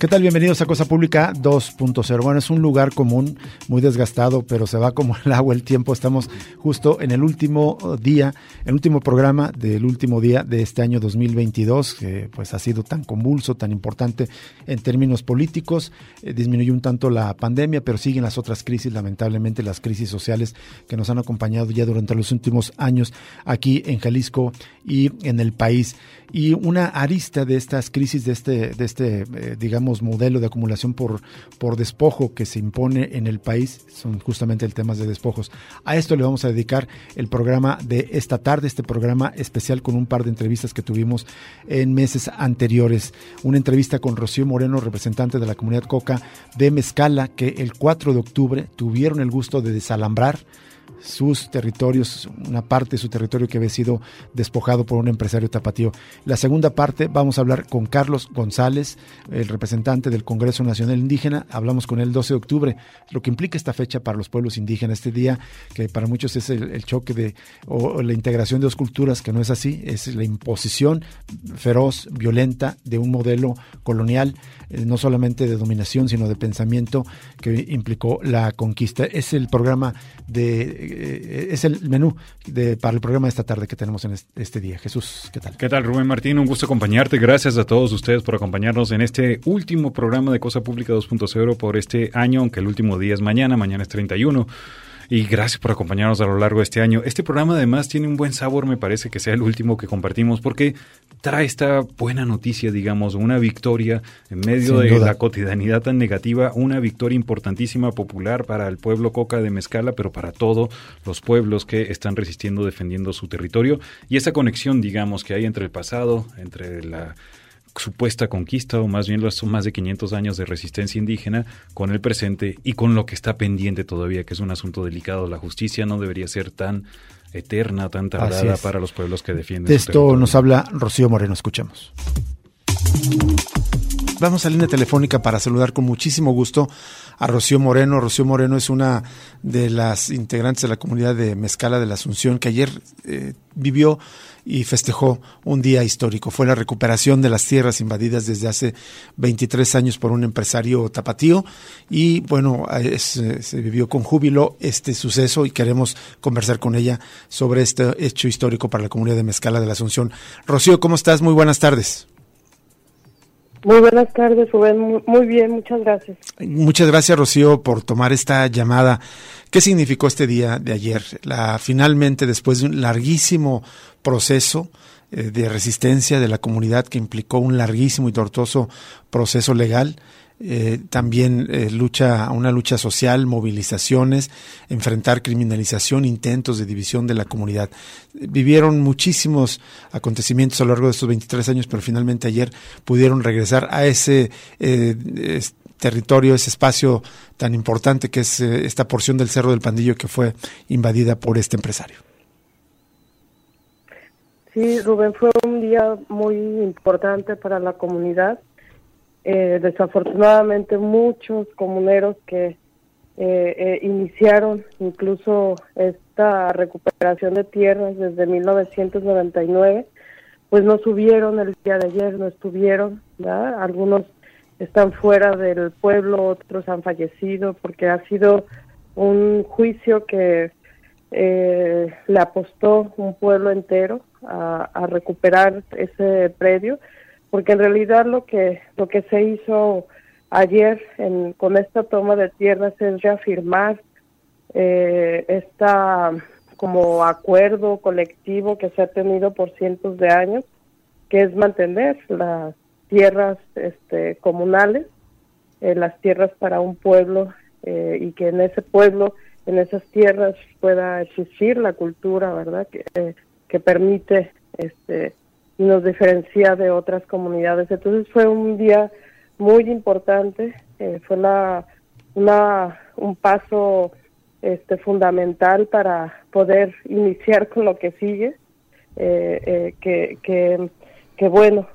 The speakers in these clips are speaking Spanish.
¿Qué tal? Bienvenidos a Cosa Pública 2.0. Bueno, es un lugar común, muy desgastado, pero se va como el agua el tiempo. Estamos justo en el último día, el último programa del último día de este año 2022, que pues ha sido tan convulso, tan importante en términos políticos. Eh, disminuyó un tanto la pandemia, pero siguen las otras crisis, lamentablemente las crisis sociales que nos han acompañado ya durante los últimos años aquí en Jalisco y en el país. Y una arista de estas crisis, de este, de este eh, digamos, modelo de acumulación por, por despojo que se impone en el país, son justamente el tema de despojos. A esto le vamos a dedicar el programa de esta tarde, este programa especial con un par de entrevistas que tuvimos en meses anteriores. Una entrevista con Rocío Moreno, representante de la comunidad Coca de Mezcala, que el 4 de octubre tuvieron el gusto de desalambrar sus territorios, una parte de su territorio que había sido despojado por un empresario tapatío. La segunda parte vamos a hablar con Carlos González, el representante del Congreso Nacional Indígena. Hablamos con él el 12 de octubre, lo que implica esta fecha para los pueblos indígenas, este día que para muchos es el, choque de o, la integración de dos culturas, que no es así, es la imposición feroz, violenta de un modelo colonial, eh, no solamente de dominación, sino de pensamiento que implicó la conquista. Es el programa de eh, es el menú para el programa de esta tarde que tenemos en este, día. Jesús, ¿qué tal? ¿Qué tal, Rubén Martín? Un gusto acompañarte. Gracias a todos ustedes por acompañarnos en este último programa de Cosa Pública 2.0 por este año, aunque el último día es mañana, mañana es 31 y gracias por acompañarnos a lo largo de este año. Este programa además tiene un buen sabor, me parece que sea el último que compartimos, porque trae esta buena noticia, digamos, una victoria en medio de la cotidianidad tan negativa, una victoria importantísima, popular para el pueblo Coca de Mezcala, pero para todos los pueblos que están resistiendo, defendiendo su territorio, y esa conexión, digamos, que hay entre el pasado, entre la supuesta conquista, o más bien los más de 500 años de resistencia indígena, con el presente y con lo que está pendiente todavía, que es un asunto delicado. La justicia no debería ser tan eterna, tan tardada para los pueblos que defienden. De esto nos habla Rocío Moreno, escuchemos. Vamos a línea telefónica para saludar con muchísimo gusto a Rocío Moreno. Rocío Moreno es una de las integrantes de la comunidad de Mezcala de la Asunción que ayer eh, vivió y festejó un día histórico. Fue la recuperación de las tierras invadidas desde hace 23 años por un empresario tapatío y bueno, se vivió con júbilo este suceso y queremos conversar con ella sobre este hecho histórico para la comunidad de Mezcala de la Asunción. Rocío, ¿cómo estás? Muy buenas tardes. Muy buenas tardes, Rubén. Muy bien, muchas gracias. Muchas gracias, Rocío, por tomar esta llamada. ¿Qué significó este día de ayer? La, finalmente, después de un larguísimo proceso eh, de resistencia de la comunidad que implicó un larguísimo y tortuoso proceso legal, eh, también eh, lucha, una lucha social, movilizaciones, enfrentar criminalización, intentos de división de la comunidad. Vivieron muchísimos acontecimientos a lo largo de estos 23 años, pero finalmente ayer pudieron regresar a ese eh, territorio, ese espacio tan importante que es esta porción del Cerro del Pandillo que fue invadida por este empresario. Sí, Rubén, fue un día muy importante para la comunidad eh, desafortunadamente muchos comuneros que eh, eh, iniciaron incluso esta recuperación de tierras desde 1999, pues no subieron el día de ayer, no estuvieron, algunos están fuera del pueblo, otros han fallecido porque ha sido un juicio que le apostó un pueblo entero a recuperar ese predio porque en realidad lo que lo que se hizo ayer en, con esta toma de tierras es reafirmar eh, esta como acuerdo colectivo que se ha tenido por cientos de años, que es mantener las tierras este, comunales, eh, las tierras para un pueblo eh, y que en ese pueblo, en esas tierras pueda existir la cultura, ¿verdad? Que, que permite este nos diferencia de otras comunidades. Entonces fue un día muy importante, eh, fue la, una, un paso este, fundamental para poder iniciar con lo que sigue, eh, eh, que, que, bueno,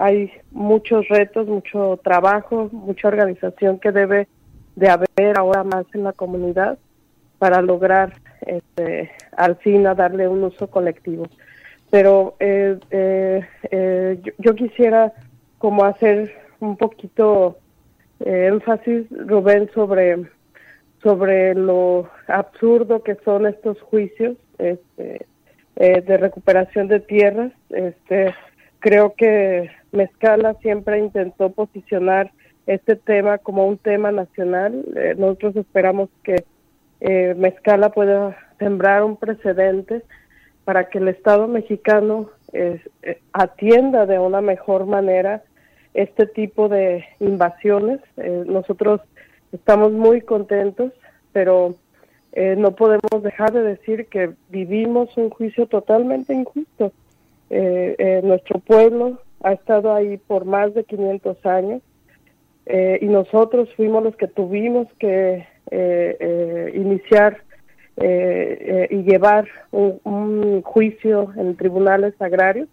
hay muchos retos, mucho trabajo, mucha organización que debe de haber ahora más en la comunidad para lograr este, al fin darle un uso colectivo pero eh, eh, eh, yo, quisiera como hacer un poquito énfasis, Rubén, sobre, sobre lo absurdo que son estos juicios este, de recuperación de tierras. Este, creo que Mezcala siempre intentó posicionar este tema como un tema nacional. nosotros esperamos que Mezcala pueda sembrar un precedente para que el Estado mexicano eh, atienda de una mejor manera este tipo de invasiones. Eh, nosotros estamos muy contentos, pero eh, no podemos dejar de decir que vivimos un juicio totalmente injusto. nuestro pueblo ha estado ahí por más de 500 años y nosotros fuimos los que tuvimos que iniciar eh, eh, y llevar un, juicio en tribunales agrarios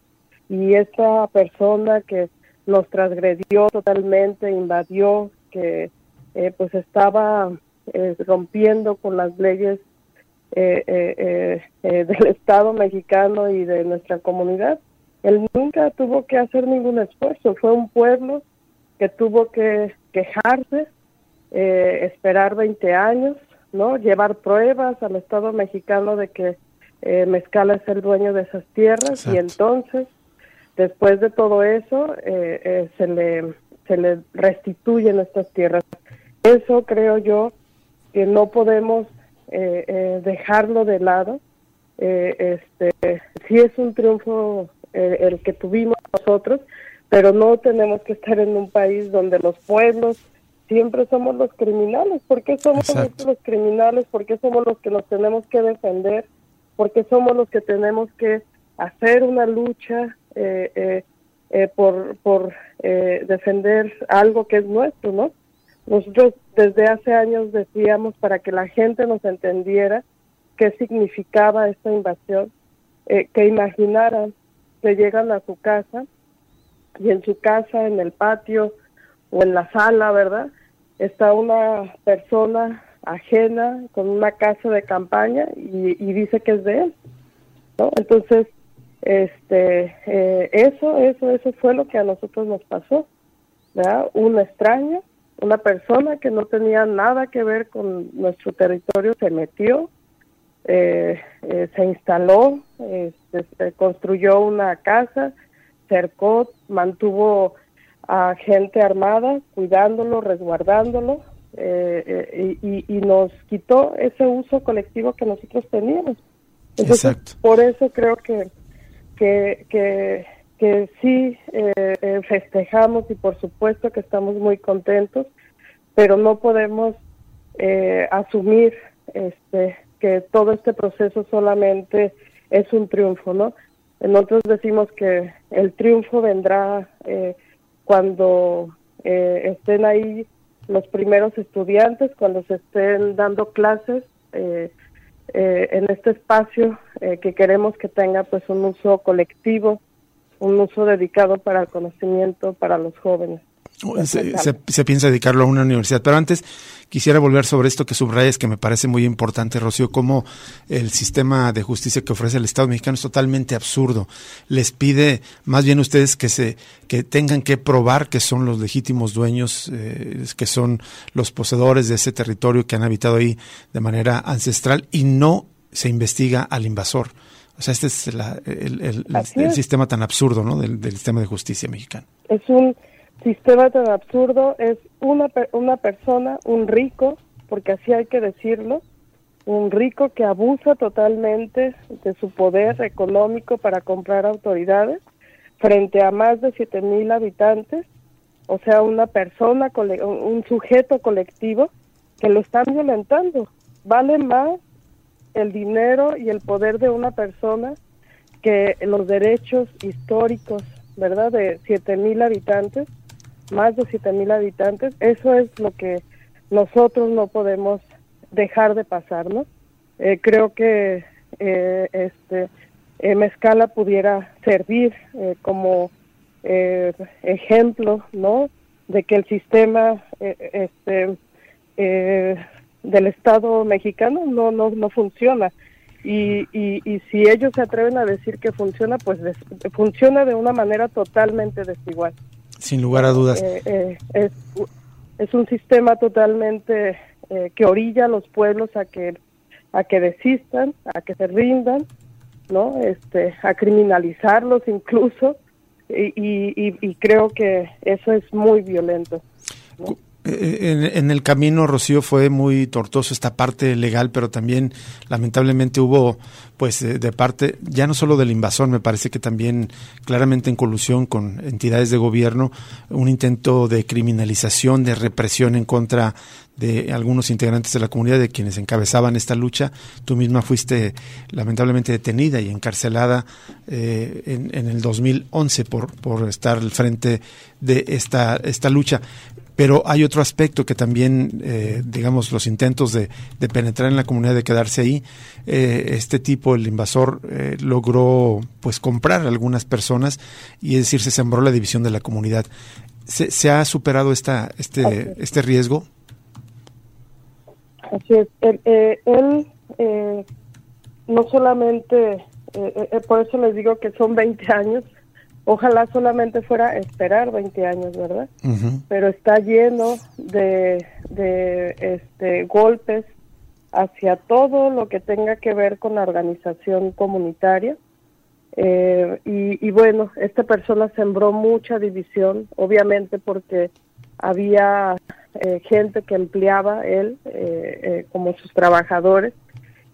y esa persona que nos transgredió totalmente, invadió, que eh, pues estaba rompiendo con las leyes del Estado mexicano y de nuestra comunidad. Él nunca tuvo que hacer ningún esfuerzo, fue un pueblo que tuvo que quejarse, esperar 20 años ¿no? Llevar pruebas al Estado mexicano de que eh, Mezcala es el dueño de esas tierras y entonces, después de todo eso, eh, eh, se, le, se le restituyen estas tierras. Eso creo yo que no podemos dejarlo de lado. este, sí es un triunfo el que tuvimos nosotros, pero no tenemos que estar en un país donde los pueblos siempre somos los criminales. ¿Por qué somos los criminales? ¿Por qué somos los que nos tenemos que defender? ¿Por qué somos los que tenemos que hacer una lucha eh, eh, eh, por, por defender algo que es nuestro, ¿no? Nosotros desde hace años decíamos para que la gente nos entendiera qué significaba esta invasión, que imaginaran que llegan a su casa y en su casa, en el patio o en la sala, ¿verdad? está una persona ajena con una casa de campaña y, dice que es de él, ¿no? Entonces, este, eh, eso, eso, eso fue lo que a nosotros nos pasó, ¿verdad? Un extraño, una persona que no tenía nada que ver con nuestro territorio se metió, eh, eh, se instaló, este, se construyó una casa, cercó, mantuvo a gente armada, cuidándolo, resguardándolo, eh, eh, y, nos quitó ese uso colectivo que nosotros teníamos. Exacto. Por eso creo que, que, que, que sí eh, festejamos y por supuesto que estamos muy contentos, pero no podemos asumir este que todo este proceso solamente es un triunfo, ¿no? Nosotros decimos que el triunfo vendrá eh, cuando eh, estén ahí los primeros estudiantes, cuando se estén dando clases eh, eh, en este espacio que queremos que tenga pues un uso colectivo, un uso dedicado para el conocimiento para los jóvenes. Se, piensa dedicarlo a una universidad. Pero antes quisiera volver sobre esto que subrayas, que me parece muy importante, Rocío, cómo el sistema de justicia que ofrece el Estado mexicano es totalmente absurdo. Les pide más bien ustedes que se que tengan que probar que son los legítimos dueños, eh, que son los poseedores de ese territorio que han habitado ahí de manera ancestral y no se investiga al invasor. O sea, este es el, sistema tan absurdo ¿no? del, del sistema de justicia mexicano. Es un sistema tan absurdo es una, una persona, un rico, porque así hay que decirlo, un rico que abusa totalmente de su poder económico para comprar autoridades frente a más de siete mil habitantes, o sea, una persona, un sujeto colectivo que lo están violentando. Vale más el dinero y el poder de una persona que los derechos históricos, ¿verdad? De siete mil habitantes, más de siete mil habitantes, eso es lo que nosotros no podemos dejar de pasar, ¿no? Eh, creo que eh, este eh, Mezcala pudiera servir como ejemplo, ¿no? De que el sistema este del Estado mexicano no no no funciona y, y, si ellos se atreven a decir que funciona, pues funciona de una manera totalmente desigual. Sin lugar a dudas. es, es un sistema totalmente eh, que orilla a los pueblos a que a que desistan, a que se rindan, ¿no? Este, a criminalizarlos incluso, y, y, y creo que eso es muy violento. Eh, en, el camino, Rocío, fue muy tortuoso esta parte legal, pero también lamentablemente hubo, pues, de, parte, ya no solo del invasor, me parece que también claramente en colusión con entidades de gobierno, un intento de criminalización, de represión en contra de algunos integrantes de la comunidad, de quienes encabezaban esta lucha. Tú misma fuiste lamentablemente detenida y encarcelada eh, en, en, el 2011 por, por estar al frente de esta, esta lucha. Pero hay otro aspecto que también, eh, digamos, los intentos de, penetrar en la comunidad, de quedarse ahí, eh, este tipo, el invasor, eh, logró pues comprar a algunas personas y es decir, se sembró la división de la comunidad. ¿Se, se ha superado esta, este, este riesgo? Así es. Él, no solamente, por eso les digo que son 20 años, Ojalá solamente fuera esperar 20 años, ¿verdad? Pero está lleno de, de este, golpes hacia todo lo que tenga que ver con la organización comunitaria. Eh, y, bueno, esta persona sembró mucha división, obviamente porque había eh, gente que empleaba él eh, como sus trabajadores.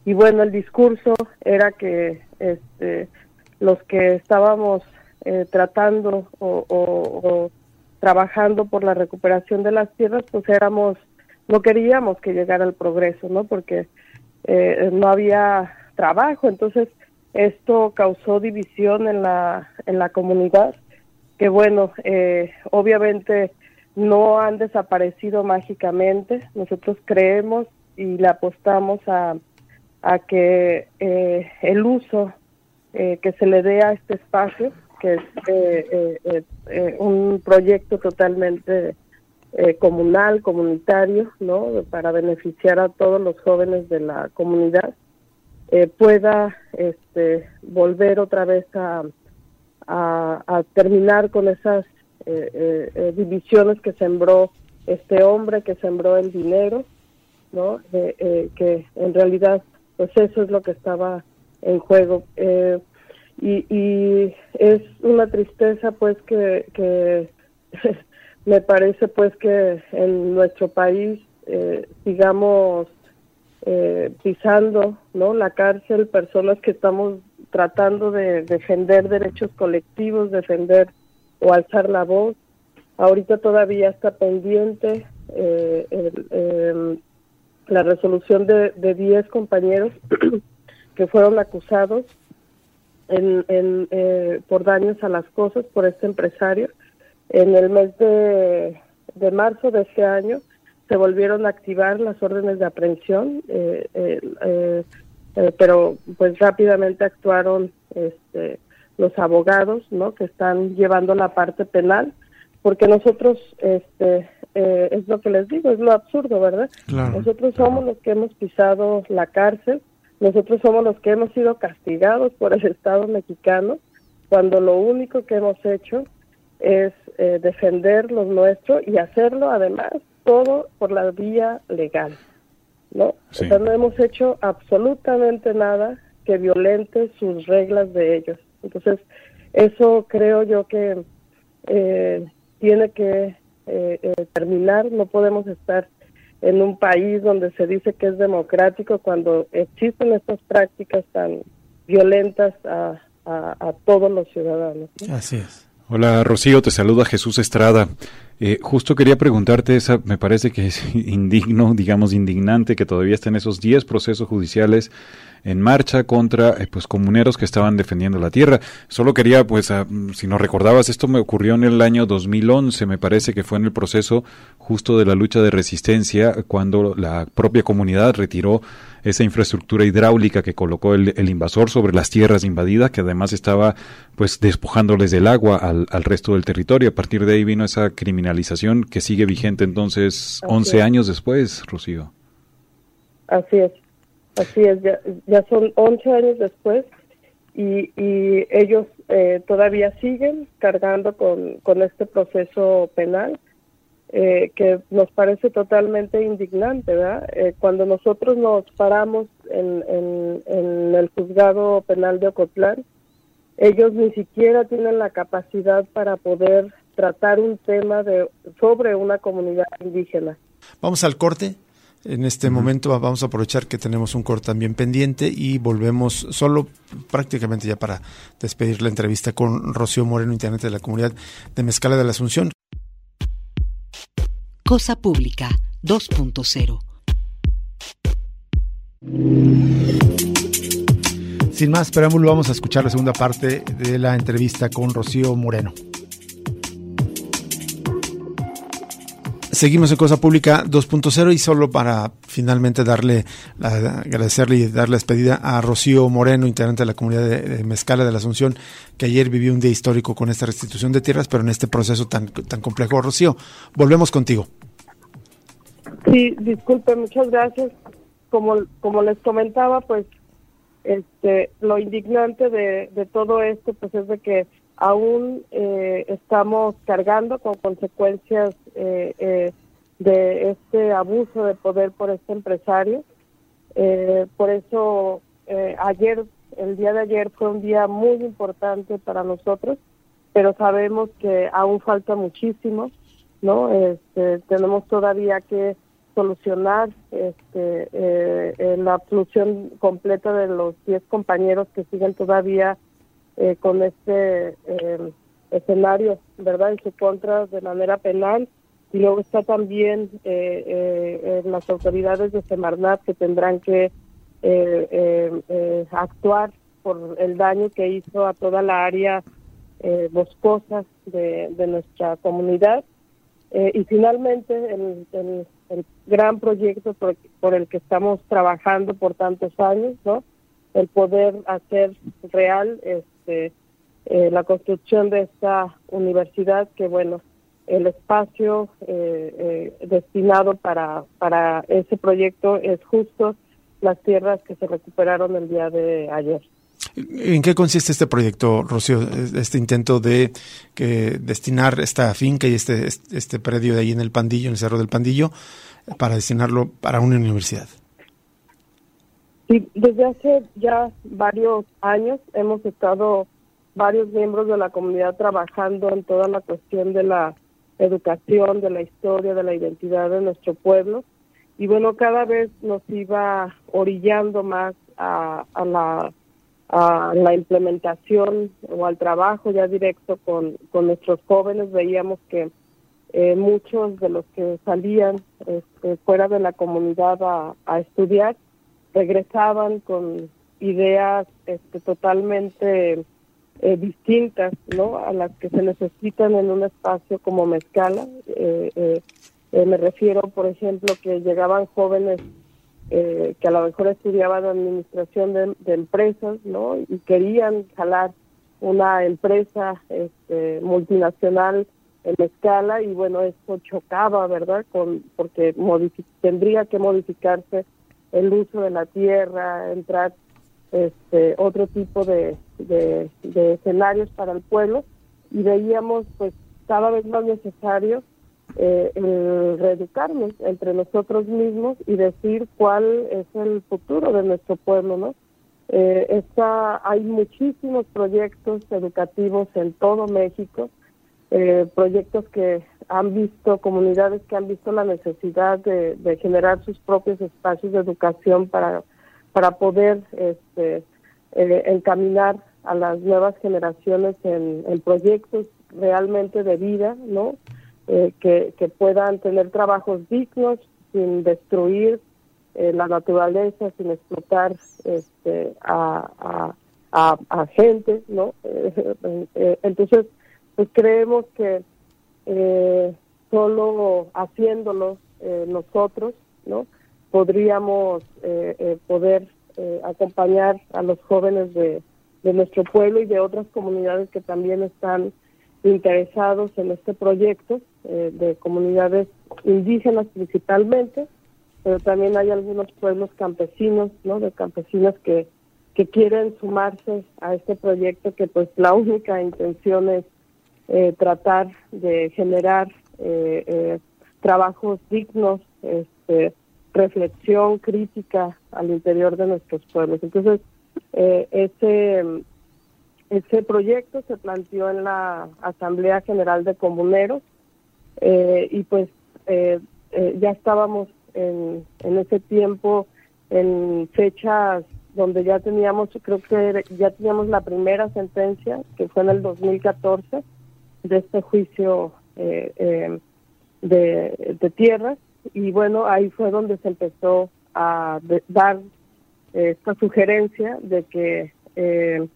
Y bueno, el discurso era que este, los que estábamos eh, tratando o, trabajando por la recuperación de las tierras, pues éramos, no queríamos que llegara el progreso, ¿no? Porque eh, no había trabajo, entonces esto causó división en la, en la comunidad, que bueno, eh, obviamente no han desaparecido mágicamente, nosotros creemos y le apostamos a, a que el uso que se le dé a este espacio que es eh, eh, eh, un proyecto totalmente comunal, comunitario, ¿no? Para beneficiar a todos los jóvenes de la comunidad, pueda este, volver otra vez a, a, terminar con esas divisiones que sembró este hombre, que sembró el dinero, ¿no? que en realidad, pues eso es lo que estaba en juego. Eh, y, y es una tristeza pues que, me parece pues que en nuestro país eh, sigamos eh, pisando no la cárcel personas que estamos tratando de defender derechos colectivos defender o alzar la voz. Ahorita todavía está pendiente eh, la resolución de 10 compañeros que fueron acusados en, en eh, por daños a las cosas por este empresario. En el mes de, de marzo de este año se volvieron a activar las órdenes de aprehensión, eh, eh, pero pues rápidamente actuaron este, los abogados, ¿no? Que están llevando la parte penal, porque nosotros, este, es lo que les digo, es lo absurdo, ¿verdad? Nosotros somos los que hemos pisado la cárcel, nosotros somos los que hemos sido castigados por el Estado mexicano cuando lo único que hemos hecho es eh, defender lo nuestro y hacerlo además todo por la vía legal. ¿no? O sea, no hemos hecho absolutamente nada que violente sus reglas de ellos. Entonces, eso creo yo que eh, tiene que eh, terminar, no podemos estar en un país donde se dice que es democrático cuando existen estas prácticas tan violentas a, a, todos los ciudadanos. Así es. Hola Rocío, te saluda Jesús Estrada. Eh, justo quería preguntarte, esa me parece que es indigno, digamos indignante, que todavía estén esos 10 procesos judiciales en marcha contra eh, pues comuneros que estaban defendiendo la tierra. Solo quería, pues, si no recordabas, esto me ocurrió en el año 2011, me parece que fue en el proceso justo de la lucha de resistencia, cuando la propia comunidad retiró esa infraestructura hidráulica que colocó el, invasor sobre las tierras invadidas, que además estaba pues despojándoles del agua al, al, resto del territorio. A partir de ahí vino esa criminalización que sigue vigente entonces 11 años después, Rocío. Así es. Así es, ya, ya son 11 años después y, y ellos eh, todavía siguen cargando con, con este proceso penal eh, que nos parece totalmente indignante, ¿verdad? Eh, cuando nosotros nos paramos en, en, en, el juzgado penal de Ocotlán, ellos ni siquiera tienen la capacidad para poder tratar un tema de sobre una comunidad indígena. Vamos al corte en este momento vamos a aprovechar que tenemos un corte también pendiente y volvemos solo prácticamente ya para despedir la entrevista con Rocío Moreno, intendente de la comunidad de Mezcala de la Asunción. Cosa Pública 2.0 Sin más preámbulo, vamos a escuchar la segunda parte de la entrevista con Rocío Moreno. Seguimos en Cosa Pública 2.0 y solo para finalmente darle, agradecerle y darle despedida a Rocío Moreno, integrante de la comunidad de, Mezcala de la Asunción, que ayer vivió un día histórico con esta restitución de tierras, pero en este proceso tan, tan complejo. Rocío, volvemos contigo. Sí, disculpe, muchas gracias. Como, como les comentaba, pues este, lo indignante de, de todo esto pues es de que aún eh, estamos cargando con consecuencias eh, eh, de este abuso de poder por este empresario. por eso ayer, el día de ayer fue un día muy importante para nosotros, pero sabemos que aún falta muchísimo, ¿no? Este, tenemos todavía que solucionar este, la solución completa de los 10 compañeros que siguen todavía eh, con este eh, escenario, ¿verdad? En su contra de manera penal. Y luego está también eh, las autoridades de Semarnat que tendrán que actuar por el daño que hizo a toda la área boscosa de, nuestra comunidad. y finalmente, el, el, gran proyecto por, por, el que estamos trabajando por tantos años, ¿no? El poder hacer real este, eh, la construcción de esta universidad, que bueno, el espacio eh, eh, destinado para, para ese proyecto es justo las tierras que se recuperaron el día de ayer. ¿En qué consiste este proyecto, Rocío? Este intento de que destinar esta finca y este, este predio de ahí en el Pandillo, en el Cerro del Pandillo, para destinarlo para una universidad. Sí, desde hace ya varios años hemos estado varios miembros de la comunidad trabajando en toda la cuestión de la educación, de la historia, de la identidad de nuestro pueblo. Y bueno, cada vez nos iba orillando más a, la, a la implementación o al trabajo ya directo con, con nuestros jóvenes. Veíamos que eh, muchos de los que salían este, fuera de la comunidad a, a estudiar regresaban con ideas este, totalmente eh, distintas ¿no? a las que se necesitan en un espacio como Mezcala. Eh, eh, me refiero, por ejemplo, que llegaban jóvenes que a lo mejor estudiaban administración de, empresas ¿no? y querían jalar una empresa este, multinacional en Mezcala y bueno, esto chocaba, ¿verdad? Con, porque tendría que modificarse el uso de la tierra, entrar este otro tipo de, de, escenarios para el pueblo y veíamos pues cada vez más necesario eh, reeducarnos entre nosotros mismos y decir cuál es el futuro de nuestro pueblo, ¿no? Eh, está, hay muchísimos proyectos educativos en todo México, eh, proyectos que han visto, comunidades que han visto la necesidad de, generar sus propios espacios de educación para, para poder este, eh, encaminar a las nuevas generaciones en, proyectos realmente de vida, ¿no? que, que puedan tener trabajos dignos sin destruir la naturaleza, sin explotar este, a, a, a, gente, ¿no? entonces, pues creemos que solo haciéndolo nosotros, ¿no? Podríamos poder acompañar a los jóvenes de, de nuestro pueblo y de otras comunidades que también están interesados en este proyecto, eh, de comunidades indígenas principalmente, pero también hay algunos pueblos campesinos, ¿no? De campesinos que, que quieren sumarse a este proyecto que pues la única intención es eh, tratar de generar eh, trabajos dignos, este, reflexión crítica al interior de nuestros pueblos. Entonces, eh, ese, ese proyecto se planteó en la Asamblea General de Comuneros eh, y pues eh, eh, ya estábamos en, en ese tiempo en fechas donde ya teníamos, creo que ya teníamos la primera sentencia, que fue en el 2014, de este juicio de, de tierras, y bueno, ahí fue donde se empezó a dar esta sugerencia de que eh,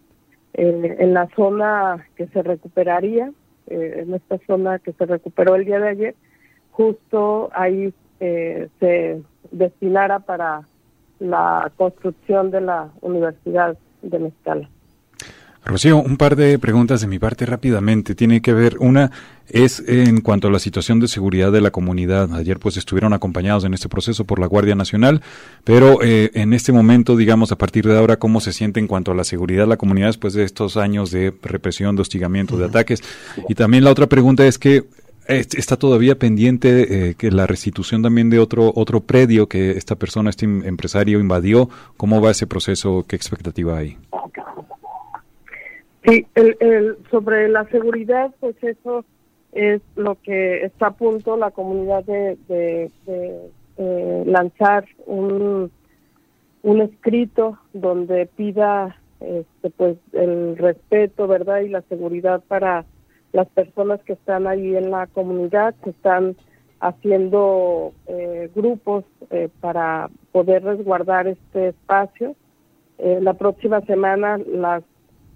en la zona que se recuperaría, eh, en esta zona que se recuperó el día de ayer, justo ahí eh, se destinara para la construcción de la Universidad de Mezcala. Rocío, un par de preguntas de mi parte rápidamente. Tiene que ver, una es en cuanto a la situación de seguridad de la comunidad. Ayer pues estuvieron acompañados en este proceso por la Guardia Nacional, pero eh, en este momento, digamos, a partir de ahora, ¿cómo se siente en cuanto a la seguridad de la comunidad después de estos años de represión, de hostigamiento, de ataques? Y también la otra pregunta es que está todavía pendiente eh, que la restitución también de otro otro predio que esta persona, este empresario invadió. ¿Cómo va ese proceso? ¿Qué expectativa hay? Sí, el, sobre la seguridad, pues eso es lo que está a punto la comunidad de, de, lanzar un, un escrito donde pida este, pues el respeto, ¿verdad? Y la seguridad para las personas que están ahí en la comunidad, que están haciendo eh, grupos eh, para poder resguardar este espacio. Eh, la próxima semana las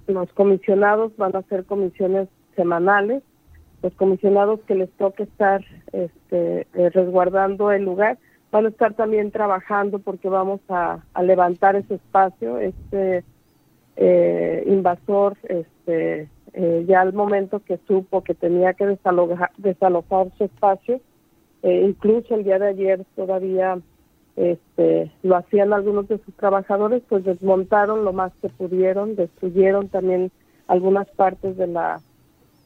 los comisionados van a hacer comisiones semanales, los comisionados que les toque estar este, eh, resguardando el lugar van a estar también trabajando porque vamos a, levantar ese espacio, este eh, invasor, este eh, ya al momento que supo que tenía que desalojar, desalojar su espacio, incluso el día de ayer todavía este, lo hacían algunos de sus trabajadores, pues desmontaron lo más que pudieron, destruyeron también algunas partes de la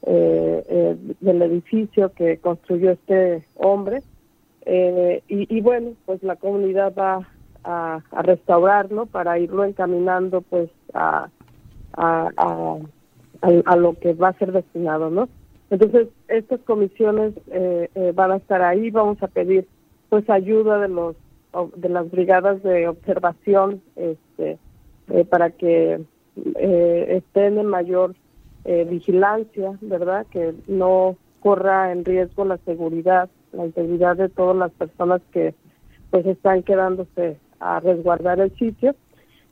eh, eh, del edificio que construyó este hombre eh, y, bueno, pues la comunidad va a, restaurarlo para irlo encaminando pues a, a, a, lo que va a ser destinado, ¿no? Entonces, estas comisiones van a estar ahí, vamos a pedir pues ayuda de los de las brigadas de observación este, eh, para que eh, estén en mayor eh, vigilancia, ¿verdad? Que no corra en riesgo la seguridad, la integridad de todas las personas que pues están quedándose a resguardar el sitio.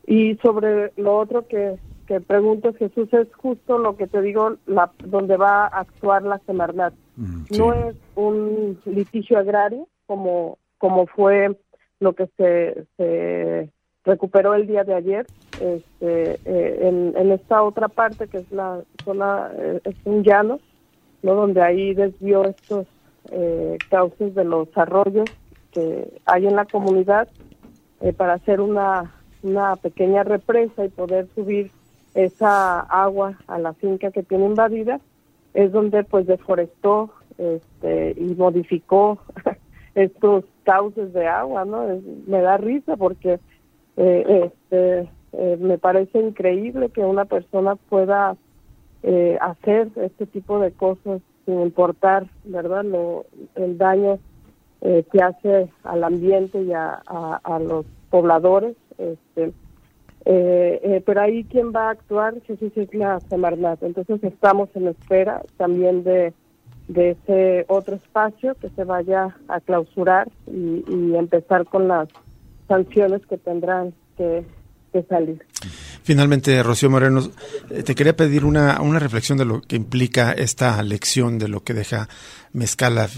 Y sobre lo otro que, que pregunto, Jesús, es justo lo que te digo, la, donde va a actuar la Semarnat. Mm, no es un litigio agrario como, como fue lo que se, recuperó el día de ayer. Este, eh, en, esta otra parte, que es la zona, eh, es un llano, ¿no? donde ahí desvió estos eh, cauces de los arroyos que hay en la comunidad para hacer una, una pequeña represa y poder subir esa agua a la finca que tiene invadida, es donde pues deforestó este, y modificó estos cauces de agua, ¿no? me da risa porque eh, este, eh, me parece increíble que una persona pueda eh, hacer este tipo de cosas sin importar, ¿verdad? Lo, el daño que hace al ambiente y a, a, los pobladores. Este, pero ahí quien va a actuar, Jesús es la Semarnat. Entonces estamos en espera también de de ese otro espacio que se vaya a clausurar y, empezar con las sanciones que tendrán que, salir. Finalmente, Rocío Moreno, eh, te quería pedir una, una reflexión de lo que implica esta lección de lo que deja Mezcala.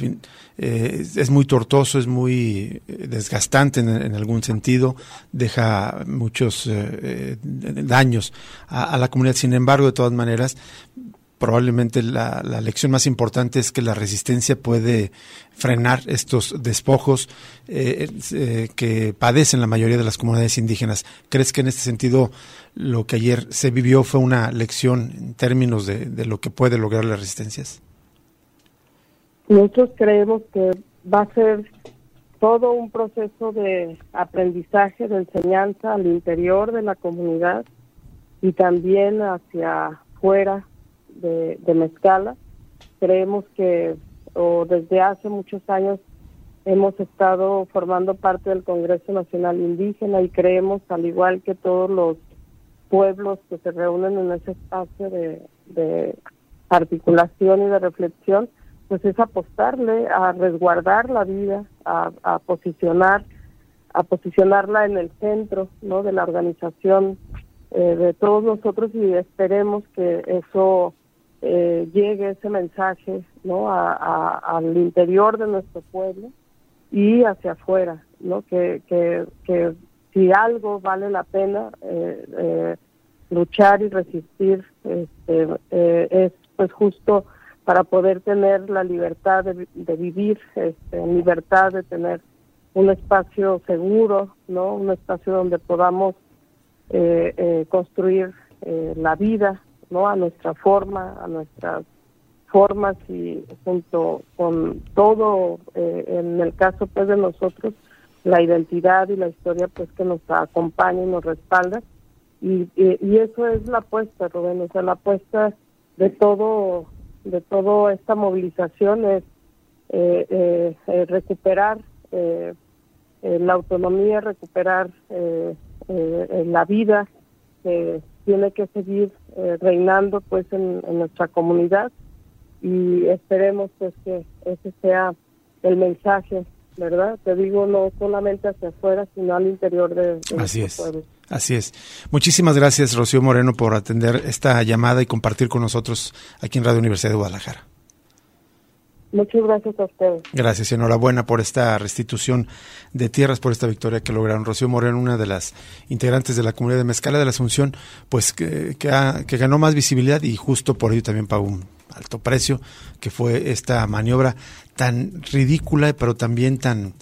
Eh, es muy tortoso, es muy eh, desgastante en, algún sentido, deja muchos daños a, la comunidad. Sin embargo, de todas maneras, probablemente la, lección más importante es que la resistencia puede frenar estos despojos eh, eh, que padecen la mayoría de las comunidades indígenas. ¿Crees que en este sentido lo que ayer se vivió fue una lección en términos de, lo que puede lograr las resistencias? Nosotros creemos que va a ser todo un proceso de aprendizaje, de enseñanza al interior de la comunidad y también hacia fuera de, Mezcala. Creemos que o desde hace muchos años hemos estado formando parte del Congreso Nacional Indígena y creemos, al igual que todos los pueblos que se reúnen en ese espacio de, de articulación y de reflexión, pues es apostarle a resguardar la vida, a, a posicionar, a posicionarla en el centro, ¿no? De la organización eh, de todos nosotros y esperemos que eso eh, llegue ese mensaje no al interior de nuestro pueblo y hacia afuera no que, que, si algo vale la pena eh, eh, luchar y resistir este, es pues justo para poder tener la libertad de, vivir este, libertad de tener un espacio seguro no un espacio donde podamos construir la vida ¿no? A nuestra forma, a nuestras formas y junto con todo, eh, en el caso pues de nosotros, la identidad y la historia pues que nos acompaña y nos respalda. Y, y, eso es la apuesta, Rubén, o sea, la apuesta de todo, de toda esta movilización es eh, eh, recuperar la autonomía, recuperar la vida tiene que seguir eh, reinando pues en, nuestra comunidad. Y esperemos pues que ese sea el mensaje verdad te digo no solamente hacia afuera sino al interior de, así es. así es. Muchísimas gracias Rocío Moreno por atender esta llamada y compartir con nosotros aquí en Radio Universidad de Guadalajara Muchas gracias a ustedes. Gracias y enhorabuena por esta restitución de tierras, por esta victoria que lograron. Rocío Moreno, una de las integrantes de la comunidad de Mezcala de la Asunción, pues que, que, ganó más visibilidad y justo por ello también pagó un alto precio, que fue esta maniobra tan ridícula, pero también tan,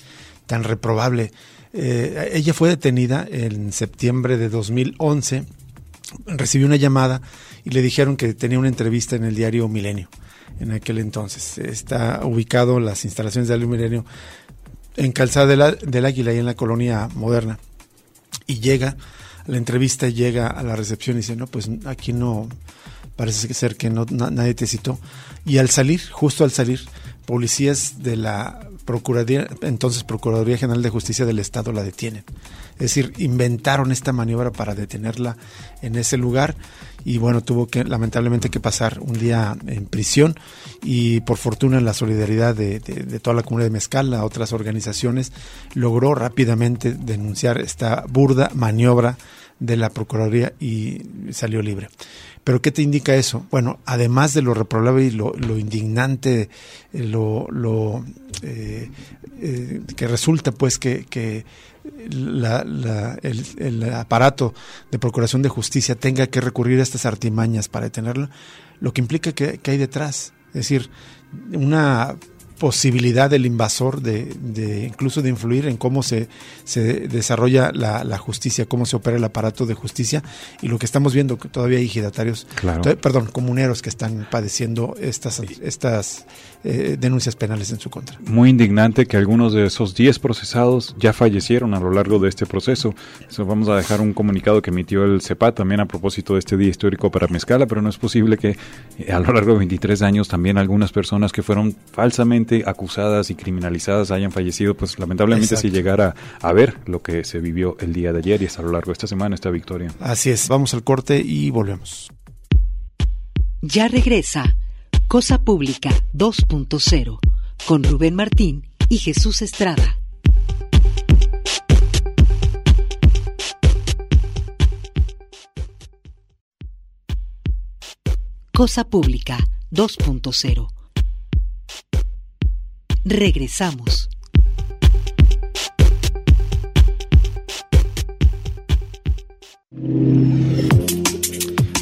tan reprobable. Eh, ella fue detenida en septiembre de 2011, recibió una llamada y le dijeron que tenía una entrevista en el diario Milenio en aquel entonces. Está ubicado las instalaciones de Milenio en Calzada del Águila y en la colonia moderna. Y llega, la entrevista llega a la recepción y dice, no, pues aquí no, parece ser que no, nadie te citó. Y al salir, justo al salir, policías de la Procuraduría, entonces Procuraduría General de Justicia del Estado la detienen. Es decir, inventaron esta maniobra para detenerla en ese lugar y bueno, tuvo que lamentablemente que pasar un día en prisión y por fortuna la solidaridad de, toda la comunidad de Mezcal, a otras organizaciones, logró rápidamente denunciar esta burda maniobra de la Procuraduría y salió libre. Pero ¿qué te indica eso? Bueno, además de lo reprobable y lo, indignante, eh, lo, eh, eh, que resulta pues que, que el, aparato de procuración de justicia tenga que recurrir a estas artimañas para detenerlo, lo que implica que, que hay detrás. Es decir, una posibilidad del invasor de, de, incluso de influir en cómo se, se desarrolla la, la, justicia, cómo se opera el aparato de justicia y lo que estamos viendo que todavía hay ejidatarios, perdón, comuneros que están padeciendo estas, estas eh, denuncias penales en su contra. Muy indignante que algunos de esos 10 procesados ya fallecieron a lo largo de este proceso. Eso vamos a dejar un comunicado que emitió el CEPA también a propósito de este día histórico para Mezcala, pero no es posible que eh, a lo largo de 23 años también algunas personas que fueron falsamente acusadas y criminalizadas hayan fallecido, pues lamentablemente si llegara a ver lo que se vivió el día de ayer y hasta a lo largo de esta semana, esta victoria. Así es, vamos al corte y volvemos. Ya regresa Cosa Pública 2.0 con Rubén Martín y Jesús Estrada. Cosa Pública 2.0. Regresamos.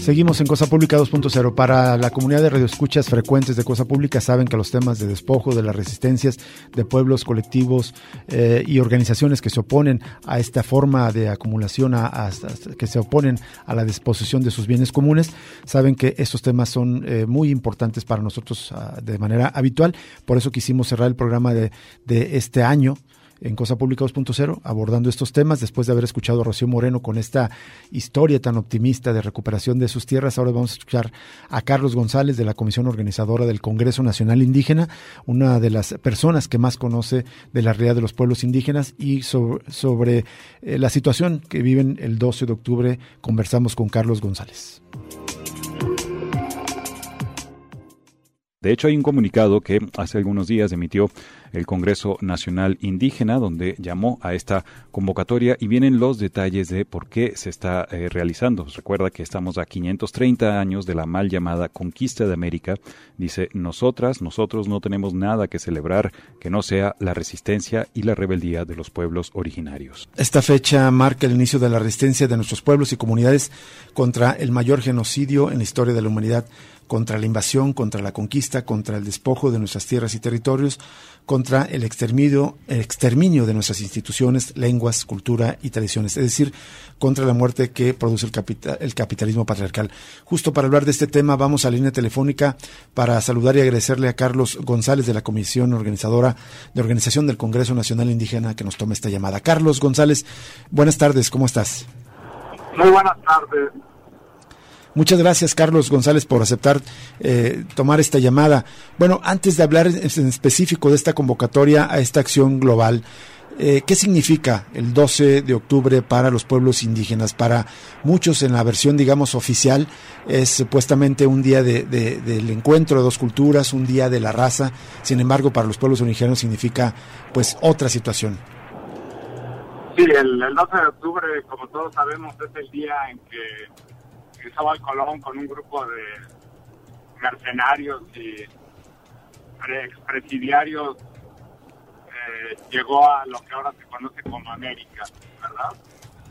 Seguimos en Cosa Pública 2.0. Para la comunidad de radioescuchas frecuentes de Cosa Pública saben que los temas de despojo, de las resistencias de pueblos, colectivos eh, y organizaciones que se oponen a esta forma de acumulación, a, que se oponen a la disposición de sus bienes comunes, saben que estos temas son eh, muy importantes para nosotros ah, de manera habitual. Por eso quisimos cerrar el programa de, de este año en Cosa Pública 2.0 abordando estos temas después de haber escuchado a Rocío Moreno con esta historia tan optimista de recuperación de sus tierras. Ahora vamos a escuchar a Carlos González de la Comisión Organizadora del Congreso Nacional Indígena, una de las personas que más conoce de la realidad de los pueblos indígenas y sobre, eh, la situación que viven el 12 de octubre. Conversamos con Carlos González. De hecho, hay un comunicado que hace algunos días emitió el Congreso Nacional Indígena, donde llamó a esta convocatoria y vienen los detalles de por qué se está eh, realizando. Recuerda que estamos a 530 años de la mal llamada conquista de América. Dice, nosotras, nosotros no tenemos nada que celebrar que no sea la resistencia y la rebeldía de los pueblos originarios. Esta fecha marca el inicio de la resistencia de nuestros pueblos y comunidades contra el mayor genocidio en la historia de la humanidad contra la invasión, contra la conquista, contra el despojo de nuestras tierras y territorios, contra el exterminio, el exterminio de nuestras instituciones, lenguas, cultura y tradiciones, es decir, contra la muerte que produce el, el capitalismo patriarcal. Justo para hablar de este tema, vamos a la línea telefónica para saludar y agradecerle a Carlos González de la Comisión Organizadora de Organización del Congreso Nacional Indígena que nos tome esta llamada. Carlos González, buenas tardes, ¿cómo estás? Muy buenas tardes. Muchas gracias, Carlos González, por aceptar eh, tomar esta llamada. Bueno, antes de hablar en específico de esta convocatoria a esta acción global, eh, ¿Qué significa el 12 de octubre para los pueblos indígenas? Para muchos en la versión, digamos, oficial, es supuestamente un día de, del encuentro de dos culturas, un día de la raza. Sin embargo, para los pueblos indígenas significa, pues, otra situación. Sí, el, el 12 de octubre, como todos sabemos, es el día en que Cristóbal Colón con un grupo de mercenarios y expresidiarios eh, llegó a lo que ahora se conoce como América, ¿verdad?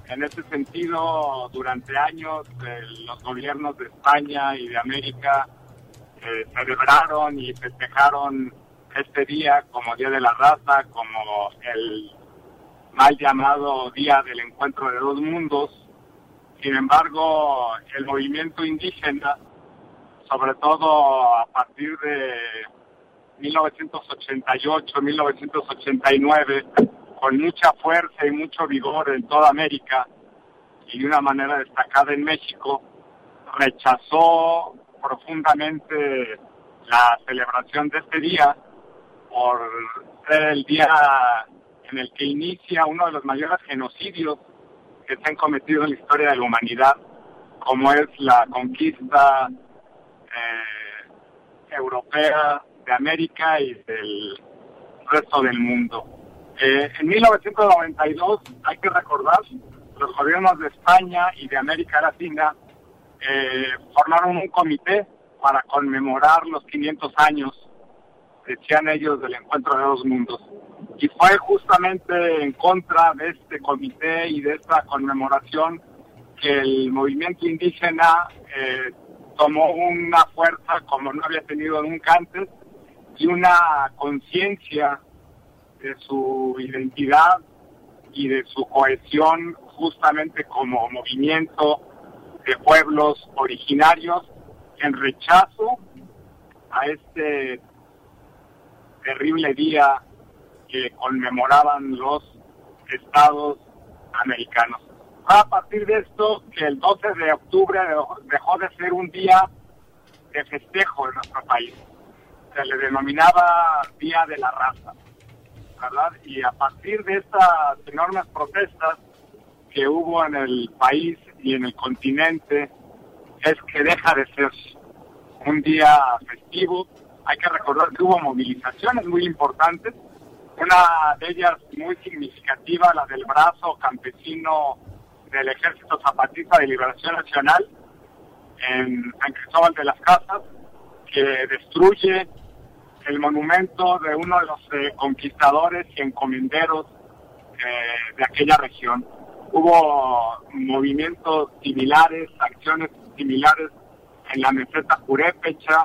En ese sentido, durante años los gobiernos de España y de América eh, celebraron y festejaron este día como Día de la Raza, como el mal llamado Día del Encuentro de dos Mundos, sin embargo, el movimiento indígena, sobre todo a partir de 1988, 1989, con mucha fuerza y mucho vigor en toda América y de una manera destacada en México, rechazó profundamente la celebración de este día por ser el día en el que inicia uno de los mayores genocidios que se han cometido en la historia de la humanidad, como es la conquista eh, europea de América y del resto del mundo. Eh, en 1992, hay que recordar, los gobiernos de España y de América Latina eh, formaron un comité para conmemorar los 500 años, decían ellos, del encuentro de dos mundos y fue justamente en contra de este comité y de esta conmemoración que el movimiento indígena eh, tomó una fuerza como no había tenido nunca antes y una conciencia de su identidad y de su cohesión justamente como movimiento de pueblos originarios en rechazo a este terrible día que conmemoraban los estados americanos. a partir de esto que el 12 de octubre dejó de ser un día de festejo en nuestro país. Se le denominaba Día de la Raza, ¿verdad? Y a partir de estas enormes protestas que hubo en el país y en el continente, es que deja de ser un día festivo. Hay que recordar que hubo movilizaciones muy importantes, una de ellas muy significativa, la del brazo campesino del Ejército Zapatista de Liberación Nacional en San Cristóbal de las Casas, que destruye el monumento de uno de los eh, conquistadores y encomenderos eh, de aquella región. Hubo movimientos similares, acciones similares en la meseta Jurépecha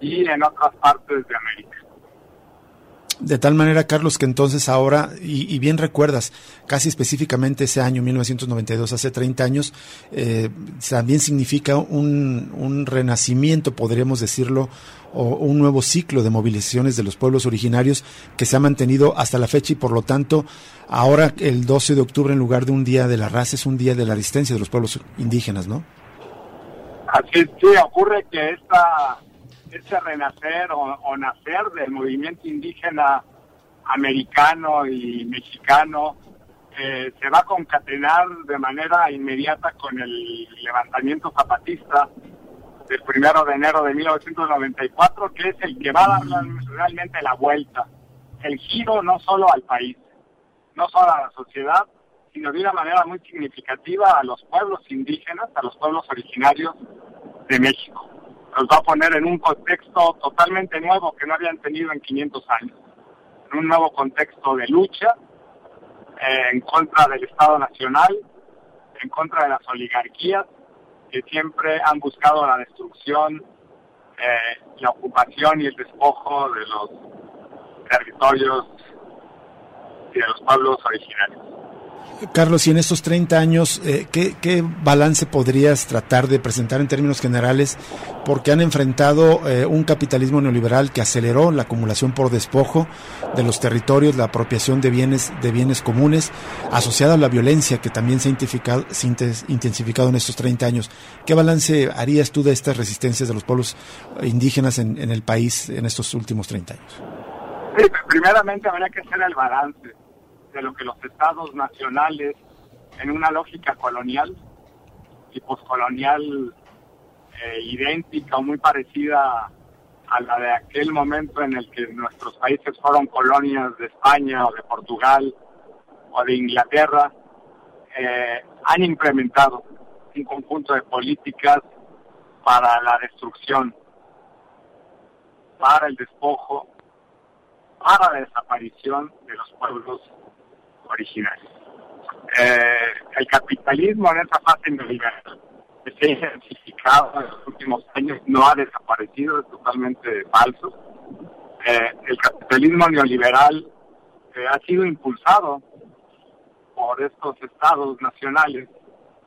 y en otras partes de América. De tal manera, Carlos, que entonces ahora, y, bien recuerdas, casi específicamente ese año, 1992, hace 30 años, eh, también significa un, un, renacimiento, podríamos decirlo, o un nuevo ciclo de movilizaciones de los pueblos originarios que se ha mantenido hasta la fecha y por lo tanto, ahora el 12 de octubre, en lugar de un día de la raza, es un día de la resistencia de los pueblos indígenas, ¿no? Así sí, ocurre que esta ese renacer o, nacer del movimiento indígena americano y mexicano eh, se va a concatenar de manera inmediata con el levantamiento zapatista del primero de enero de 1994, que es el que va a dar realmente la vuelta, el giro no solo al país, no solo a la sociedad, sino de una manera muy significativa a los pueblos indígenas, a los pueblos originarios de México los va a poner en un contexto totalmente nuevo que no habían tenido en 500 años, en un nuevo contexto de lucha eh, en contra del Estado Nacional, en contra de las oligarquías que siempre han buscado la destrucción, eh, la ocupación y el despojo de los territorios y de los pueblos originarios. Carlos, y en estos 30 años, eh, ¿qué, balance podrías tratar de presentar en términos generales? Porque han enfrentado eh, un capitalismo neoliberal que aceleró la acumulación por despojo de los territorios, la apropiación de bienes, de bienes comunes, asociada a la violencia que también se ha intensificado, en estos 30 años. ¿Qué balance harías tú de estas resistencias de los pueblos indígenas en, en el país en estos últimos 30 años? Sí, primeramente habría que hacer el balance de lo que los estados nacionales, en una lógica colonial y poscolonial eh, idéntica o muy parecida a la de aquel momento en el que nuestros países fueron colonias de España o de Portugal o de Inglaterra, eh, han implementado un conjunto de políticas para la destrucción, para el despojo, para la desaparición de los pueblos original. Eh, el capitalismo en esta fase neoliberal que se ha intensificado en los últimos años no ha desaparecido, es totalmente falso. Eh, el capitalismo neoliberal eh, ha sido impulsado por estos estados nacionales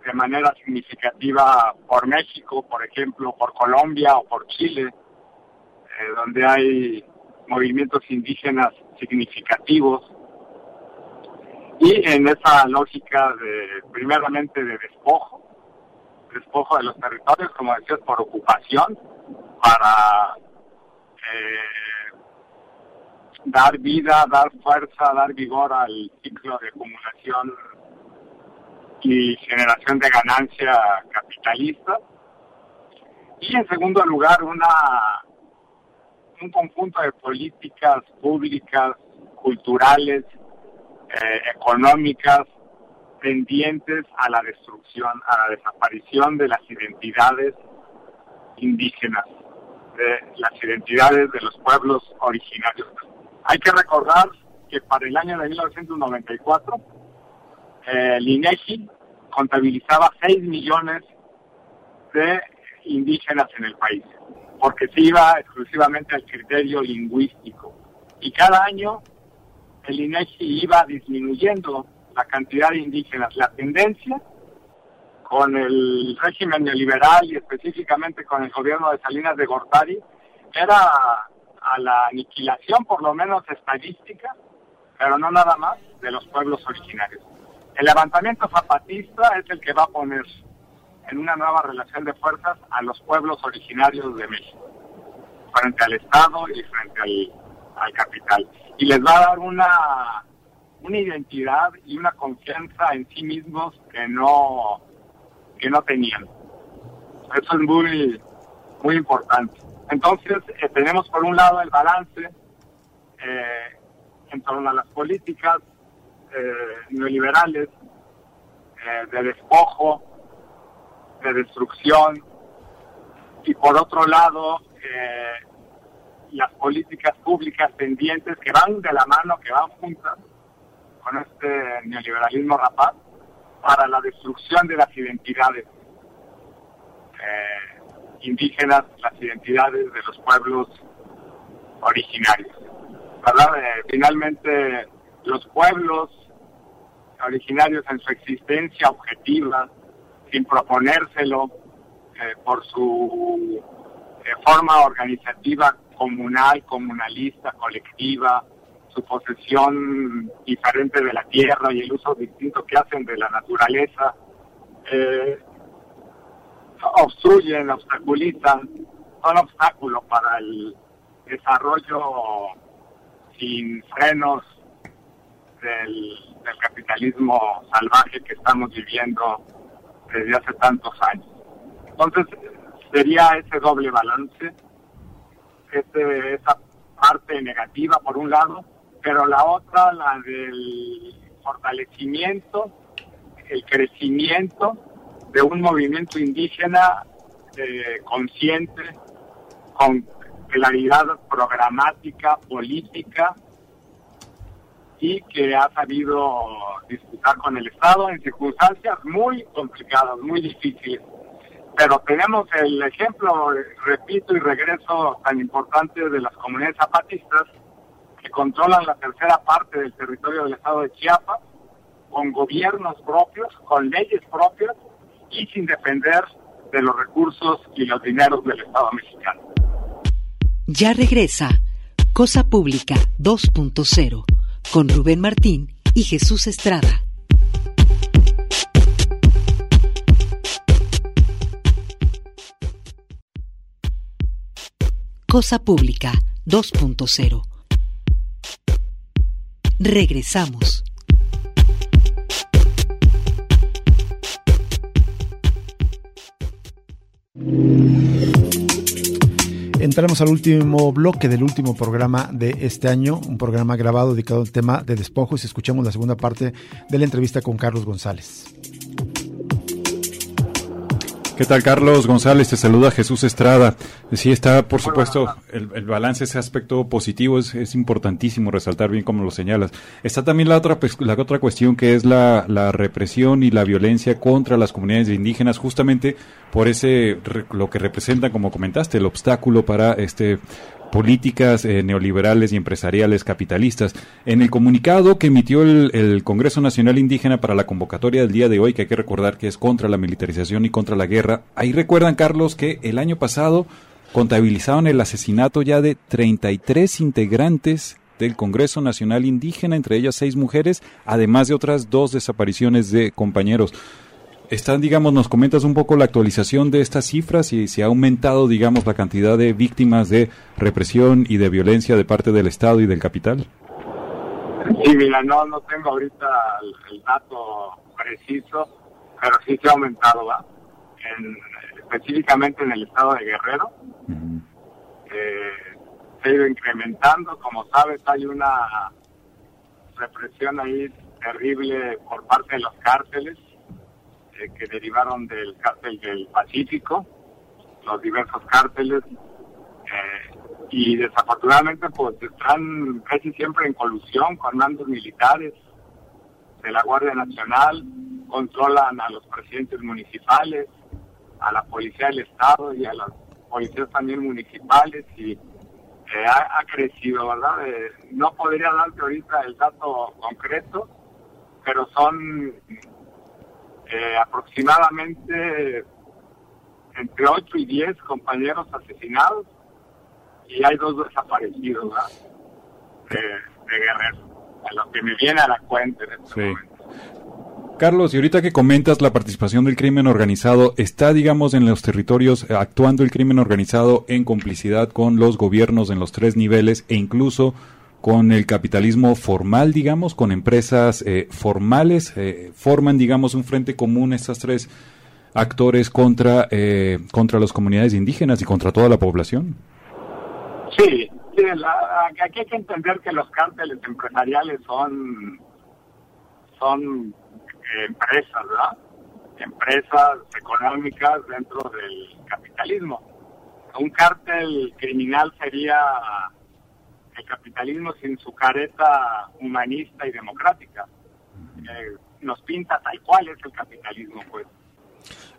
de manera significativa por México, por ejemplo, por Colombia o por Chile, donde hay movimientos indígenas significativos y en esa lógica de, primeramente de despojo, despojo de los territorios, como decías, por ocupación, para eh, dar vida, dar fuerza, dar vigor al ciclo de acumulación y generación de ganancia capitalista. Y en segundo lugar, una un conjunto de políticas públicas, culturales, eh, económicas pendientes a la destrucción, a la desaparición de las identidades indígenas, de las identidades de los pueblos originarios. Hay que recordar que para el año de 1994 eh, el INEGI contabilizaba 6 millones de indígenas en el país, porque se iba exclusivamente al criterio lingüístico. Y cada año el INEGI iba disminuyendo la cantidad de indígenas. La tendencia con el régimen neoliberal y específicamente con el gobierno de Salinas de Gortari era a la aniquilación, por lo menos estadística, pero no nada más, de los pueblos originarios. El levantamiento zapatista es el que va a poner en una nueva relación de fuerzas a los pueblos originarios de México, frente al Estado y frente al, al capital y les va a dar una, una identidad y una confianza en sí mismos que no, que no tenían. Eso es muy, muy importante. Entonces, eh, tenemos por un lado el balance eh, en torno a las políticas eh, neoliberales de despojo, de destrucción, y por otro lado, las políticas públicas pendientes que van de la mano, que van juntas con este neoliberalismo rapaz para la destrucción de las identidades eh, indígenas, las identidades de los pueblos originarios. ¿Verdad? Eh, finalmente, los pueblos originarios en su existencia objetiva, sin proponérselo, eh, por su forma organizativa comunal, comunalista, colectiva, su posesión diferente de la tierra y el uso distinto que hacen de la naturaleza, eh, obstruyen, obstaculizan, son obstáculos para el desarrollo sin frenos del, capitalismo salvaje que estamos viviendo desde hace tantos años. Entonces, sería ese doble balance, ese, esa parte negativa por un lado, pero la otra, la del fortalecimiento, el crecimiento de un movimiento indígena eh, consciente, con claridad programática, política, y que ha sabido disputar con el Estado en circunstancias muy complicadas, muy difíciles. Pero tenemos el ejemplo, repito y regreso, tan importante de las comunidades zapatistas, que controlan la tercera parte del territorio del Estado de Chiapas, con gobiernos propios, con leyes propias, y sin depender de los recursos y los dineros del Estado mexicano. Ya regresa Cosa Pública 2.0 con Rubén Martín y Jesús Estrada. Cosa Pública 2.0. Regresamos. Entramos al último bloque del último programa de este año, un programa grabado dedicado al tema de despojos y escuchamos la segunda parte de la entrevista con Carlos González. ¿Qué tal, Carlos González? Te saluda Jesús Estrada. Sí, está, por supuesto, el, balance, ese aspecto positivo es, importantísimo resaltar bien como lo señalas. Está también la otra, pues, la otra cuestión que es la, la represión y la violencia contra las comunidades indígenas, justamente por ese, lo que representa, como comentaste, el obstáculo para este políticas eh, neoliberales y empresariales capitalistas. En el comunicado que emitió el, Congreso Nacional Indígena para la convocatoria del día de hoy, que hay que recordar que es contra la militarización y contra la guerra, ahí recuerdan, Carlos, que el año pasado contabilizaron el asesinato ya de 33 integrantes del Congreso Nacional Indígena, entre ellas seis mujeres, además de otras dos desapariciones de compañeros están, digamos, nos comentas un poco la actualización de estas cifras y si ha aumentado, digamos, la cantidad de víctimas de represión y de violencia de parte del Estado y del capital. Sí, mira, no, no tengo ahorita el, dato preciso, pero sí se ha aumentado, ¿va? específicamente en el estado de Guerrero. Eh, se ha ido incrementando, como sabes, hay una represión ahí terrible por parte de los cárteles eh, que derivaron del cártel del Pacífico, los diversos cárteles, eh, y desafortunadamente pues están casi siempre en colusión con mandos militares de la Guardia Nacional, controlan a los presidentes municipales, a la policía del Estado y a las policías también municipales y eh, ha, crecido, ¿verdad? no podría darte ahorita el dato concreto, pero son eh, aproximadamente entre 8 y 10 compañeros asesinados y hay dos desaparecidos de, Guerrero, a lo que me viene a la cuenta en este momento. Carlos, y ahorita que comentas la participación del crimen organizado, ¿está, digamos, en los territorios eh, actuando el crimen organizado en complicidad con los gobiernos en los tres niveles e incluso con el capitalismo formal, digamos, con empresas eh, formales, eh, forman, digamos, un frente común estas tres actores contra, eh, contra las comunidades indígenas y contra toda la población. Sí, aquí hay que entender que los cárteles empresariales son, son eh, empresas, ¿verdad? Empresas económicas dentro del capitalismo. Un cártel criminal sería el capitalismo sin su careta humanista y democrática. Eh, nos pinta tal cual es el capitalismo, pues.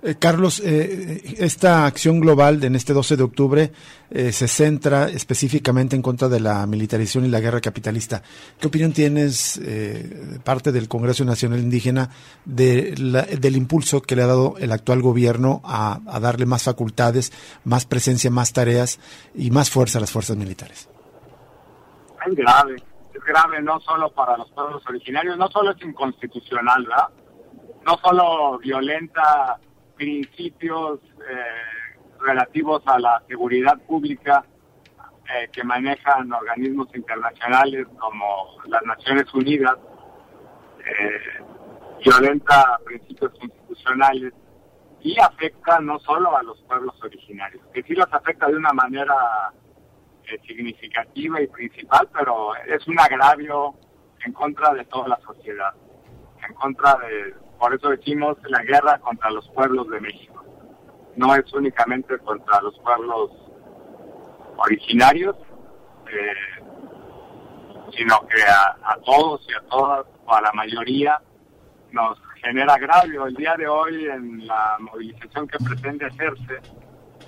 Eh, Carlos, eh, esta acción global en este 12 de octubre eh, se centra específicamente en contra de la militarización y la guerra capitalista. ¿Qué opinión tienes, parte del Congreso Nacional Indígena, de del impulso que le ha dado el actual gobierno a, darle más facultades, más presencia, más tareas y más fuerza a las fuerzas militares? Es grave, es grave no solo para los pueblos originarios, no solo es inconstitucional, ¿verdad? no solo violenta principios eh, relativos a la seguridad pública eh, que manejan organismos internacionales como las Naciones Unidas, eh, violenta principios constitucionales y afecta no solo a los pueblos originarios, que sí los afecta de una manera significativa y principal, pero es un agravio en contra de toda la sociedad, en contra de, por eso decimos la guerra contra los pueblos de México. No es únicamente contra los pueblos originarios, eh, sino que a, todos y a todas, o a la mayoría, nos genera agravio. El día de hoy, en la movilización que pretende hacerse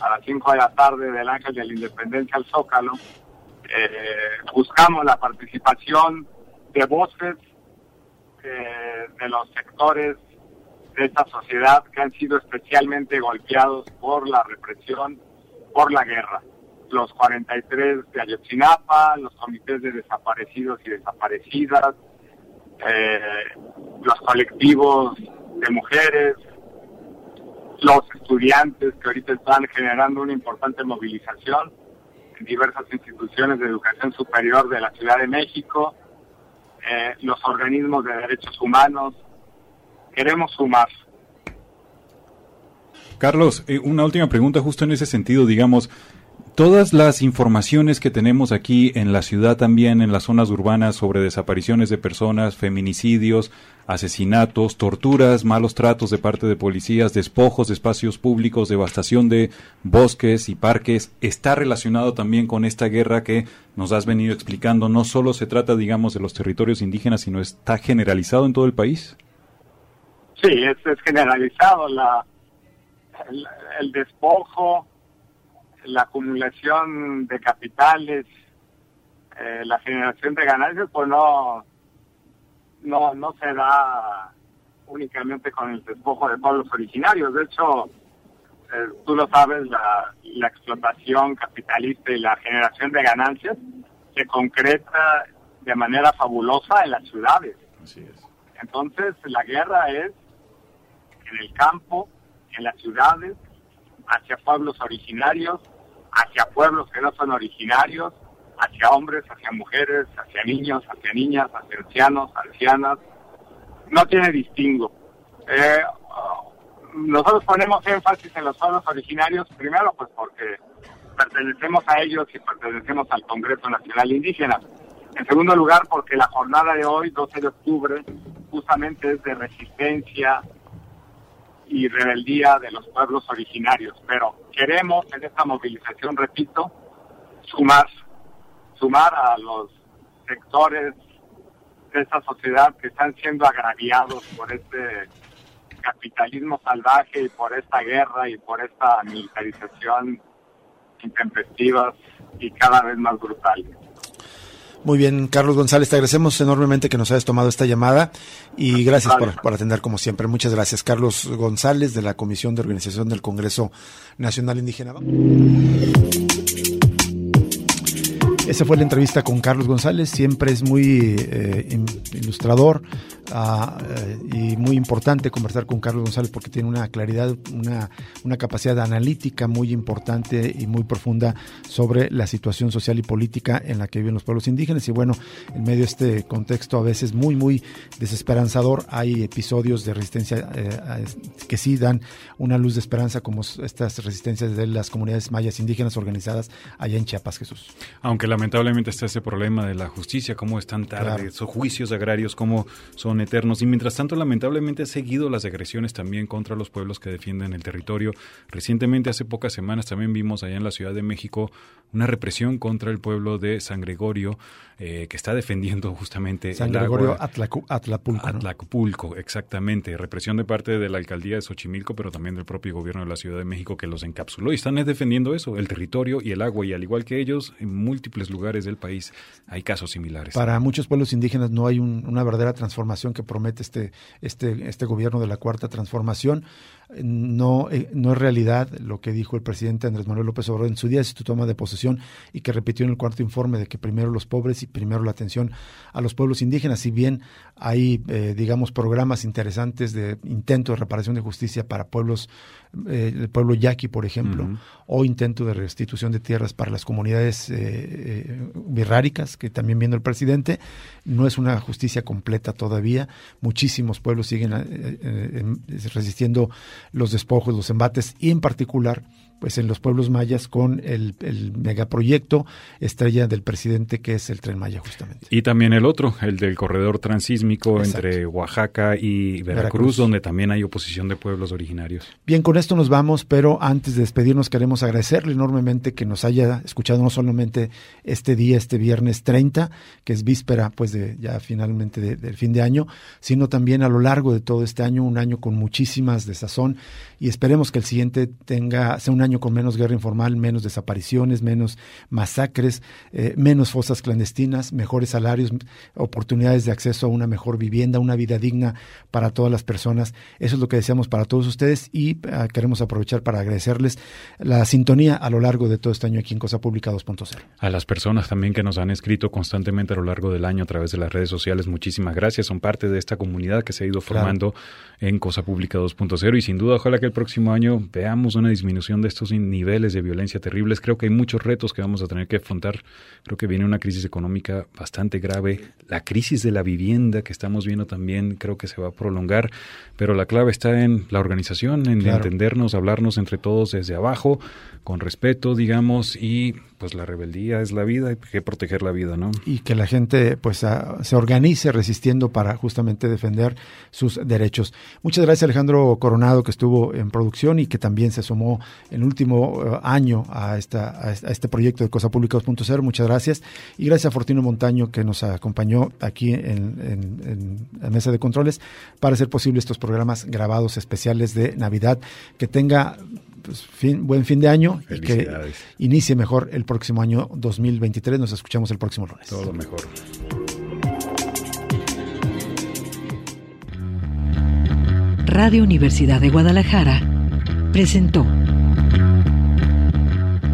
a las 5 de la tarde del Ángel de la Independencia al Zócalo, eh, buscamos la participación de voces eh, de los sectores de esta sociedad que han sido especialmente golpeados por la represión, por la guerra. Los 43 de Ayotzinapa, los comités de desaparecidos y desaparecidas, eh, los colectivos de mujeres, los estudiantes que ahorita están generando una importante movilización en diversas instituciones de educación superior de la Ciudad de México, eh, los organismos de derechos humanos, queremos sumar. Carlos, eh, una última pregunta justo en ese sentido, digamos, todas las informaciones que tenemos aquí en la ciudad también, en las zonas urbanas, sobre desapariciones de personas, feminicidios, asesinatos, torturas, malos tratos de parte de policías, despojos de espacios públicos, devastación de bosques y parques, está relacionado también con esta guerra que nos has venido explicando. No solo se trata, digamos, de los territorios indígenas, sino está generalizado en todo el país. Sí, es, generalizado la, el, despojo, la acumulación de capitales, eh, la generación de ganancias, pues no, no, no se da únicamente con el despojo de pueblos originarios. De hecho, eh, tú lo sabes, la, la explotación capitalista y la generación de ganancias se concreta de manera fabulosa en las ciudades. Entonces, la guerra es en el campo, en las ciudades, hacia pueblos originarios, hacia pueblos que no son originarios, hacia hombres, hacia mujeres, hacia niños, hacia niñas, hacia ancianos, ancianas. No tiene distingo. Eh, nosotros ponemos énfasis en los pueblos originarios, primero pues porque pertenecemos a ellos y pertenecemos al Congreso Nacional Indígena. En segundo lugar, porque la jornada de hoy, 12 de octubre, justamente es de resistencia, y rebeldía de los pueblos originarios. Pero queremos en esta movilización, repito, sumar, sumar a los sectores de esta sociedad que están siendo agraviados por este capitalismo salvaje y por esta guerra y por esta militarización intempestiva y cada vez más brutal. Muy bien, Carlos González, te agradecemos enormemente que nos hayas tomado esta llamada y gracias por, atender como siempre. Muchas gracias, Carlos González de la Comisión de Organización del Congreso Nacional Indígena. Esa fue la entrevista con Carlos González, siempre es muy eh, ilustrador uh, y muy importante conversar con Carlos González porque tiene una claridad, una, capacidad analítica muy importante y muy profunda sobre la situación social y política en la que viven los pueblos indígenas y bueno, en medio de este contexto a veces muy, muy desesperanzador, hay episodios de resistencia eh, que sí dan una luz de esperanza como estas resistencias de las comunidades mayas indígenas organizadas allá en Chiapas, Jesús. Aunque lamentablemente está ese problema de la justicia, cómo están tarde, esos juicios agrarios, cómo son eternos. Y mientras tanto, lamentablemente ha seguido las agresiones también contra los pueblos que defienden el territorio. Recientemente, hace pocas semanas, también vimos allá en la Ciudad de México una represión contra el pueblo de San Gregorio, eh, que está defendiendo justamente San Gregorio Atlapulco. Atlacpulco, exactamente. Represión de parte de la alcaldía de Xochimilco, pero también del propio gobierno de la Ciudad de México que los encapsuló. Y están defendiendo eso, el territorio y el agua. Y al igual que ellos, en múltiples lugares del país hay casos similares. Para muchos pueblos indígenas no hay una verdadera transformación que promete este, este, este gobierno de la Cuarta Transformación no, eh, no es realidad lo que dijo el presidente Andrés Manuel López Obrador en su día de su toma de posesión y que repitió en el cuarto informe de que primero los pobres y primero la atención a los pueblos indígenas. Si bien hay, eh, digamos, programas interesantes de intento de reparación de justicia para pueblos, eh, el pueblo yaqui, por ejemplo, o intento de restitución de tierras para las comunidades birráricas, que también viendo el presidente, no es una justicia completa todavía. Muchísimos pueblos siguen resistiendo los despojos, los embates y en particular pues en los pueblos mayas con el, megaproyecto estrella del presidente que es el tren Maya justamente. Y también el otro, el del corredor transísmico entre Oaxaca y Veracruz, donde también hay oposición de pueblos originarios. Bien, con esto nos vamos, pero antes de despedirnos queremos agradecerle enormemente que nos haya escuchado no solamente este día, este viernes 30, que es víspera pues de ya finalmente del fin de año, sino también a lo largo de todo este año, un año con muchísimas de sazón y esperemos que el siguiente tenga sea un año con menos guerra informal, menos desapariciones, menos masacres, eh, menos fosas clandestinas, mejores salarios, oportunidades de acceso a una mejor vivienda, una vida digna para todas las personas. Eso es lo que deseamos para todos ustedes y ah, queremos aprovechar para agradecerles la sintonía a lo largo de todo este año aquí en Cosa Pública 2.0. A las personas también que nos han escrito constantemente a lo largo del año a través de las redes sociales, muchísimas gracias. Son parte de esta comunidad que se ha ido formando en Cosa Pública 2.0 y sin duda ojalá que el próximo año veamos una disminución de estos niveles de violencia terribles. Creo que hay muchos retos que vamos a tener que afrontar. Creo que viene una crisis económica bastante grave. La crisis de la vivienda que estamos viendo también creo que se va a prolongar, pero la clave está en la organización, en entendernos, hablarnos entre todos desde abajo, con respeto, digamos, y pues la rebeldía es la vida, hay que proteger la vida, ¿no? Y que la gente pues se organice resistiendo para justamente defender sus derechos. Muchas gracias Alejandro Coronado que estuvo en producción y que también se sumó en eh, año a, esta, a, este proyecto de Cosa Pública 2.0. Muchas gracias. Y gracias a Fortino Montaño que nos acompañó aquí en, en la mesa de controles para hacer posible estos programas grabados especiales de Navidad. Que tenga pues, fin, buen fin de año y que inicie mejor el próximo año 2023. Nos escuchamos el próximo lunes. Todo mejor. Radio Universidad de Guadalajara presentó